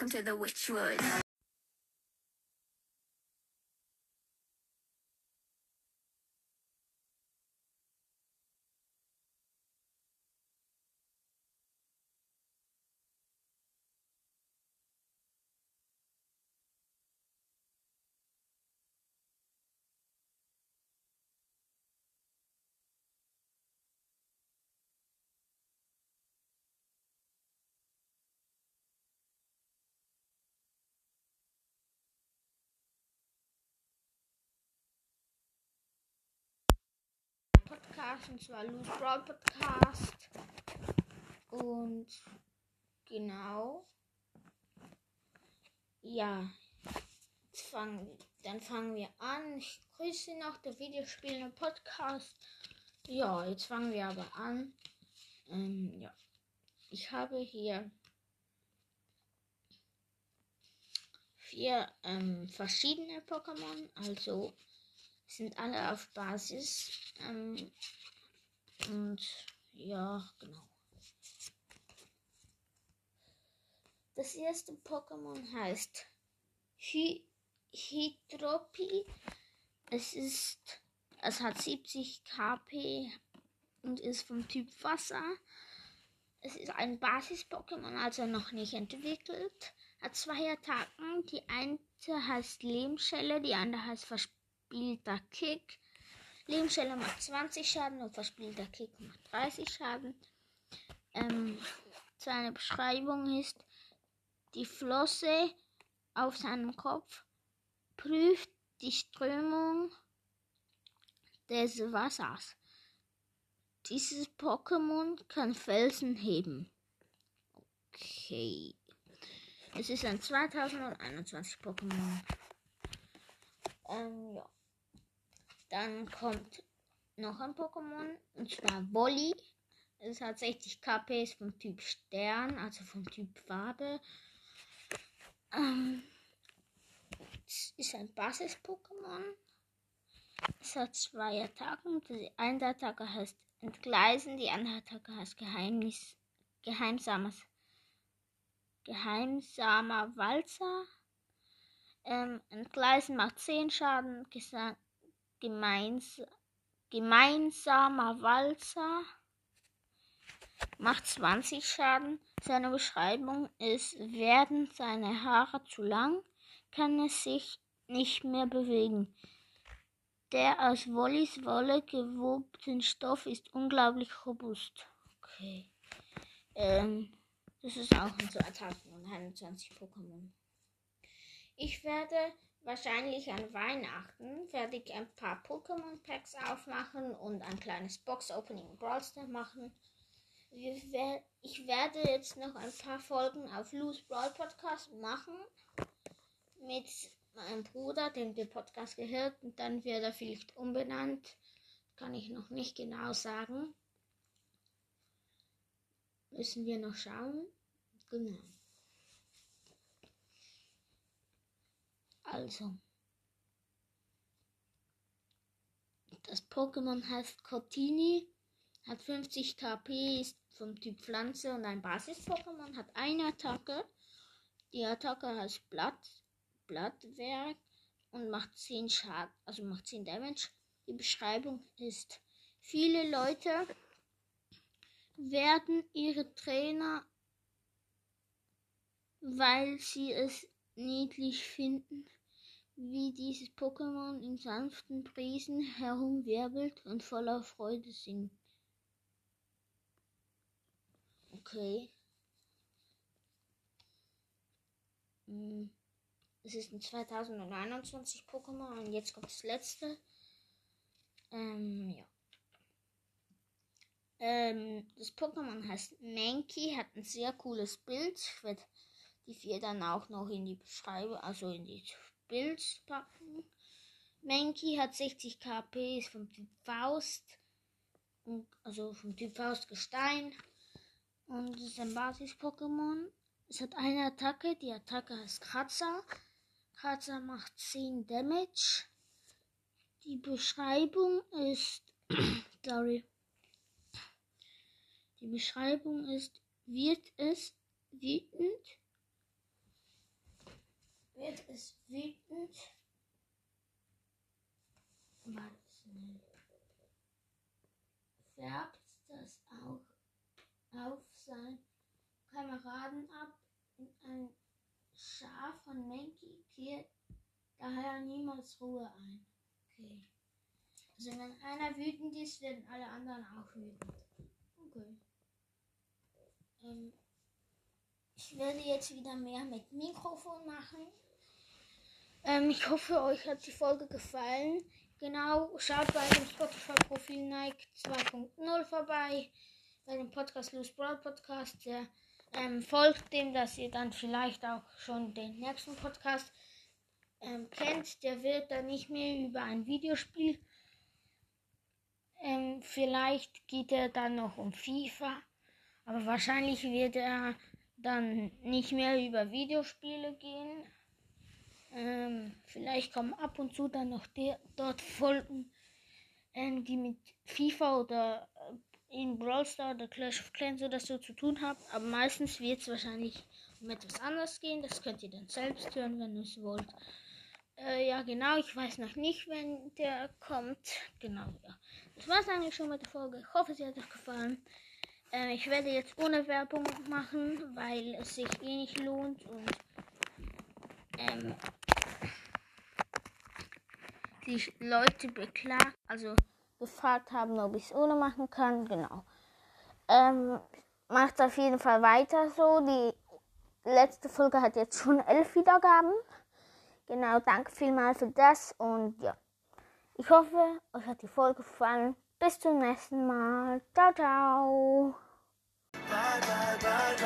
Welcome to the Witchwood. Podcast und zwar Loose Brawl Podcast. Und genau. Ja. Fangen, dann fangen wir an. Ich grüße noch der Videospielende Podcast. Ja, jetzt fangen wir aber an. Ähm, ja. Ich habe hier vier ähm, verschiedene Pokémon. Also sind alle auf Basis. Ähm, und ja, genau. Das erste Pokémon heißt Hy Hydropi. Es ist, es hat 70 KP und ist vom Typ Wasser. Es ist ein Basis-Pokémon, also noch nicht entwickelt. Hat zwei Attacken. Die eine heißt Lehmschelle, die andere heißt Verspielter Kick. Lehmschelle macht 20 Schaden und verspielter Kick macht 30 Schaden. Ähm, seine Beschreibung ist, die Flosse auf seinem Kopf prüft die Strömung des Wassers. Dieses Pokémon kann Felsen heben. Okay. Es ist ein 2021 Pokémon. Ähm, ja. Dann kommt noch ein Pokémon, und zwar Wolli. Es hat 60 KP, ist vom Typ Stern, also vom Typ Farbe. Ähm, es ist ein Basis-Pokémon. Es hat zwei Attacken. Die eine Attacke heißt Entgleisen, die andere Attacke heißt Geheimnis, Geheimsames, Geheimsamer Walzer. Ähm, Entgleisen macht 10 Schaden, Gesa gemeins gemeinsamer Walzer macht 20 Schaden. Seine Beschreibung ist, werden seine Haare zu lang, kann es sich nicht mehr bewegen. Der aus Wollis Wolle gewobten Stoff ist unglaublich robust. Okay. Ähm, das ist auch unsere Attacken und 21 Pokémon. Ich werde wahrscheinlich an Weihnachten werde ich ein paar Pokémon Packs aufmachen und ein kleines Box Opening Brawl Stars machen. Ich werde jetzt noch ein paar Folgen auf Loose Brawl Podcast machen mit meinem Bruder, dem der Podcast gehört, und dann wird er vielleicht umbenannt. Kann ich noch nicht genau sagen. Müssen wir noch schauen. Genau. Also. Das Pokémon heißt Cotini, hat 50 KP, ist vom Typ Pflanze und ein Basis-Pokémon, hat eine Attacke. Die Attacke heißt Blatt, Blattwerk und macht 10 Schaden, also macht 10 Damage. Die Beschreibung ist, viele Leute werden ihre Trainer, weil sie es niedlich finden, wie dieses Pokémon in sanften Brisen herumwirbelt und voller Freude singt. Okay. Hm. Es ist ein 2021 Pokémon und jetzt kommt das letzte. Ähm, ja. Ähm, das Pokémon heißt Mankey, hat ein sehr cooles Bild. Ich werde die vier dann auch noch in die Beschreibung, also in die Bild packen. Mankey hat 60 KP, ist vom Typ Faust. Also vom Typ Faust Gestein. Und ist ein Basis-Pokémon. Es hat eine Attacke, die Attacke heißt Kratzer. Kratzer macht 10 Damage. Die Beschreibung ist. sorry. Die Beschreibung ist, wird es wütend, es wütend. Warte schnell. Färbt das auch auf sein Kameraden ab. In ein Schar von Menki kehrt daher niemals Ruhe ein. Okay. Also wenn einer wütend ist, werden alle anderen auch wütend. Okay. Ähm, ich werde jetzt wieder mehr mit Mikrofon machen. Ähm, ich hoffe, euch hat die Folge gefallen. Genau, schaut bei dem Spotify-Profil Nike 2.0 vorbei. Bei dem Podcast Loose Broad Podcast. Der ähm, folgt dem, dass ihr dann vielleicht auch schon den nächsten Podcast ähm, kennt. Der wird dann nicht mehr über ein Videospiel. Ähm, vielleicht geht er dann noch um FIFA. Aber wahrscheinlich wird er dann nicht mehr über Videospiele gehen. Ähm, vielleicht kommen ab und zu dann noch der, dort Folgen, ähm, die mit FIFA oder äh, in Brawl Stars oder Clash of Clans oder so zu tun haben. Aber meistens wird es wahrscheinlich um etwas anderes gehen. Das könnt ihr dann selbst hören, wenn ihr es wollt. Äh, ja, genau. Ich weiß noch nicht, wenn der kommt. Genau, ja. Das war's eigentlich schon mit der Folge. Ich hoffe, sie hat euch gefallen. Äh, ich werde jetzt ohne Werbung machen, weil es sich eh nicht lohnt und ähm, die Leute beklagt, also gefragt haben, ob ich es ohne machen kann. Genau. Ähm, macht auf jeden Fall weiter so. Die letzte Folge hat jetzt schon elf Wiedergaben. Genau, danke vielmals für das und ja. Ich hoffe, euch hat die Folge gefallen. Bis zum nächsten Mal. Ciao, ciao. Bye, bye, bye,